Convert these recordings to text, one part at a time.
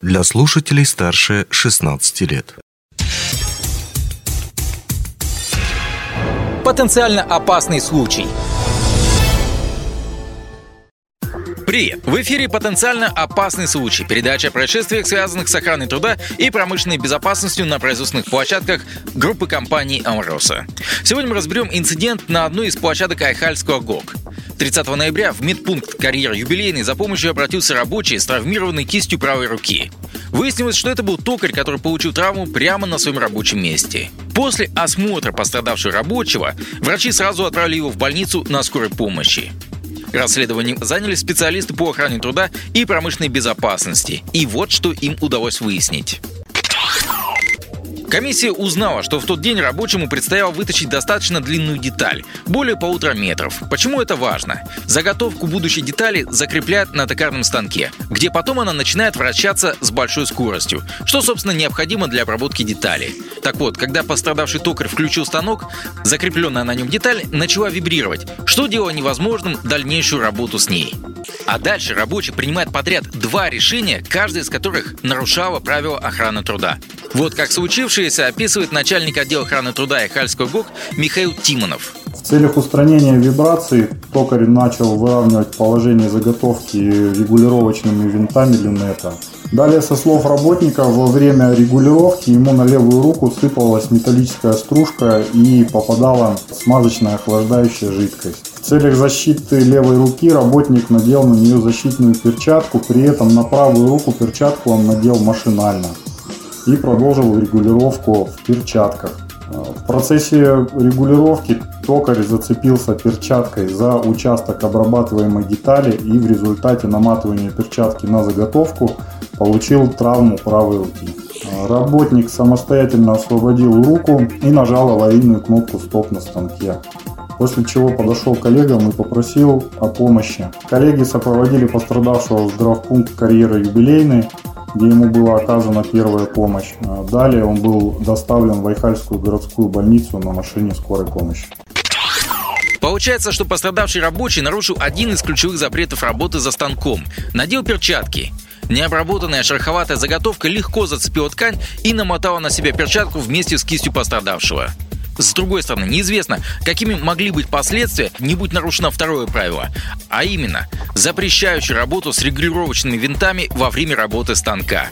для слушателей старше 16 лет. Потенциально опасный случай. Привет! В эфире «Потенциально опасный случай» – передача о происшествиях, связанных с охраной труда и промышленной безопасностью на производственных площадках группы компаний «Амроса». Сегодня мы разберем инцидент на одной из площадок Айхальского ГОК. 30 ноября в медпункт «Карьера юбилейный» за помощью обратился рабочий с травмированной кистью правой руки. Выяснилось, что это был токарь, который получил травму прямо на своем рабочем месте. После осмотра пострадавшего рабочего врачи сразу отправили его в больницу на скорой помощи. Расследованием занялись специалисты по охране труда и промышленной безопасности. И вот что им удалось выяснить. Комиссия узнала, что в тот день рабочему предстояло вытащить достаточно длинную деталь, более полутора метров. Почему это важно? Заготовку будущей детали закрепляют на токарном станке, где потом она начинает вращаться с большой скоростью, что, собственно, необходимо для обработки детали. Так вот, когда пострадавший токарь включил станок, закрепленная на нем деталь начала вибрировать, что делало невозможным дальнейшую работу с ней. А дальше рабочий принимает подряд два решения, каждое из которых нарушало правила охраны труда. Вот как случившееся описывает начальник отдела охраны труда и Хальского ГОК Михаил Тимонов. В целях устранения вибраций токарь начал выравнивать положение заготовки регулировочными винтами люнета. Далее, со слов работника, во время регулировки ему на левую руку сыпалась металлическая стружка и попадала смазочная охлаждающая жидкость. В целях защиты левой руки работник надел на нее защитную перчатку, при этом на правую руку перчатку он надел машинально и продолжил регулировку в перчатках. В процессе регулировки токарь зацепился перчаткой за участок обрабатываемой детали и в результате наматывания перчатки на заготовку получил травму правой руки. Работник самостоятельно освободил руку и нажал аварийную кнопку «Стоп» на станке. После чего подошел к коллегам и попросил о помощи. Коллеги сопроводили пострадавшего в здравпункт карьеры юбилейный, где ему была оказана первая помощь. А далее он был доставлен в Айхальскую городскую больницу на машине скорой помощи. Получается, что пострадавший рабочий нарушил один из ключевых запретов работы за станком – надел перчатки. Необработанная шероховатая заготовка легко зацепила ткань и намотала на себя перчатку вместе с кистью пострадавшего. С другой стороны, неизвестно, какими могли быть последствия, не будь нарушено второе правило, а именно запрещающее работу с регулировочными винтами во время работы станка.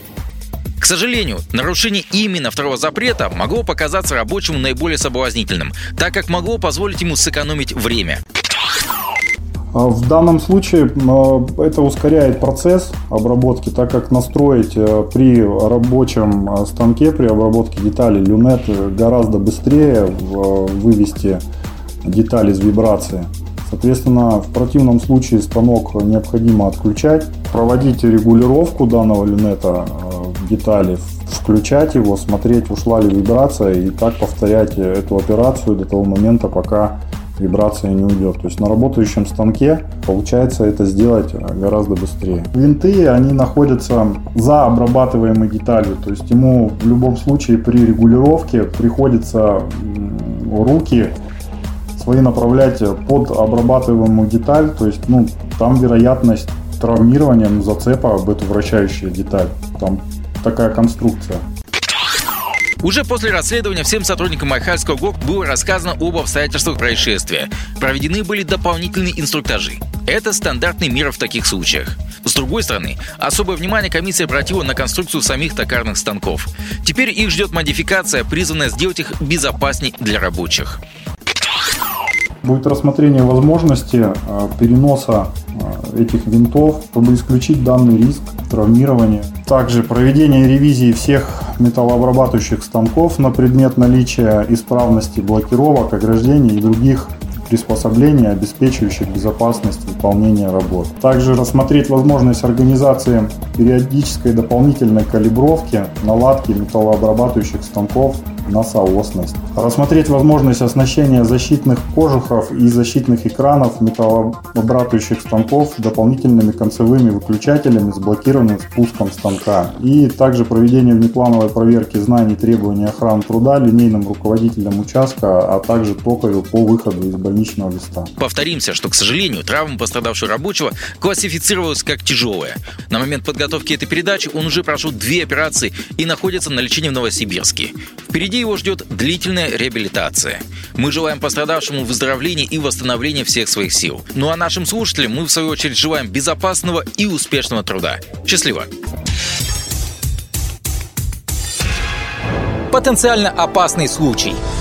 К сожалению, нарушение именно второго запрета могло показаться рабочему наиболее соблазнительным, так как могло позволить ему сэкономить время. А в данном случае а, это ускоряет процесс обработки, так как настроить э, при рабочем э, станке, при обработке деталей люнет гораздо быстрее вывести детали из вибрации. Соответственно, в противном случае станок необходимо отключать, проводить регулировку данного люнета э, детали, включать его, смотреть, ушла ли вибрация и так повторять эту операцию до того момента, пока вибрация не уйдет. То есть на работающем станке получается это сделать гораздо быстрее. Винты, они находятся за обрабатываемой деталью. То есть ему в любом случае при регулировке приходится руки свои направлять под обрабатываемую деталь. То есть ну, там вероятность травмирования, ну, зацепа об эту вращающую деталь. Там такая конструкция. Уже после расследования всем сотрудникам Айхальского ГОК было рассказано об обстоятельствах происшествия. Проведены были дополнительные инструктажи. Это стандартный мир в таких случаях. С другой стороны, особое внимание комиссия обратила на конструкцию самих токарных станков. Теперь их ждет модификация, призванная сделать их безопасней для рабочих. Будет рассмотрение возможности э, переноса э, этих винтов, чтобы исключить данный риск травмирования. Также проведение ревизии всех металлообрабатывающих станков на предмет наличия исправности блокировок, ограждений и других приспособлений, обеспечивающих безопасность выполнения работ. Также рассмотреть возможность организации периодической дополнительной калибровки, наладки металлообрабатывающих станков на соосность. Рассмотреть возможность оснащения защитных кожухов и защитных экранов металлообрабатывающих станков дополнительными концевыми выключателями с блокированным спуском станка. И также проведение внеплановой проверки знаний требований охраны труда линейным руководителем участка, а также токарю по выходу из больничного листа. Повторимся, что, к сожалению, травма пострадавшего рабочего классифицировалась как тяжелая. На момент подготовки этой передачи он уже прошел две операции и находится на лечении в Новосибирске. Впереди его ждет длительная реабилитация. Мы желаем пострадавшему выздоровления и восстановления всех своих сил. Ну а нашим слушателям мы, в свою очередь, желаем безопасного и успешного труда. Счастливо! Потенциально опасный случай –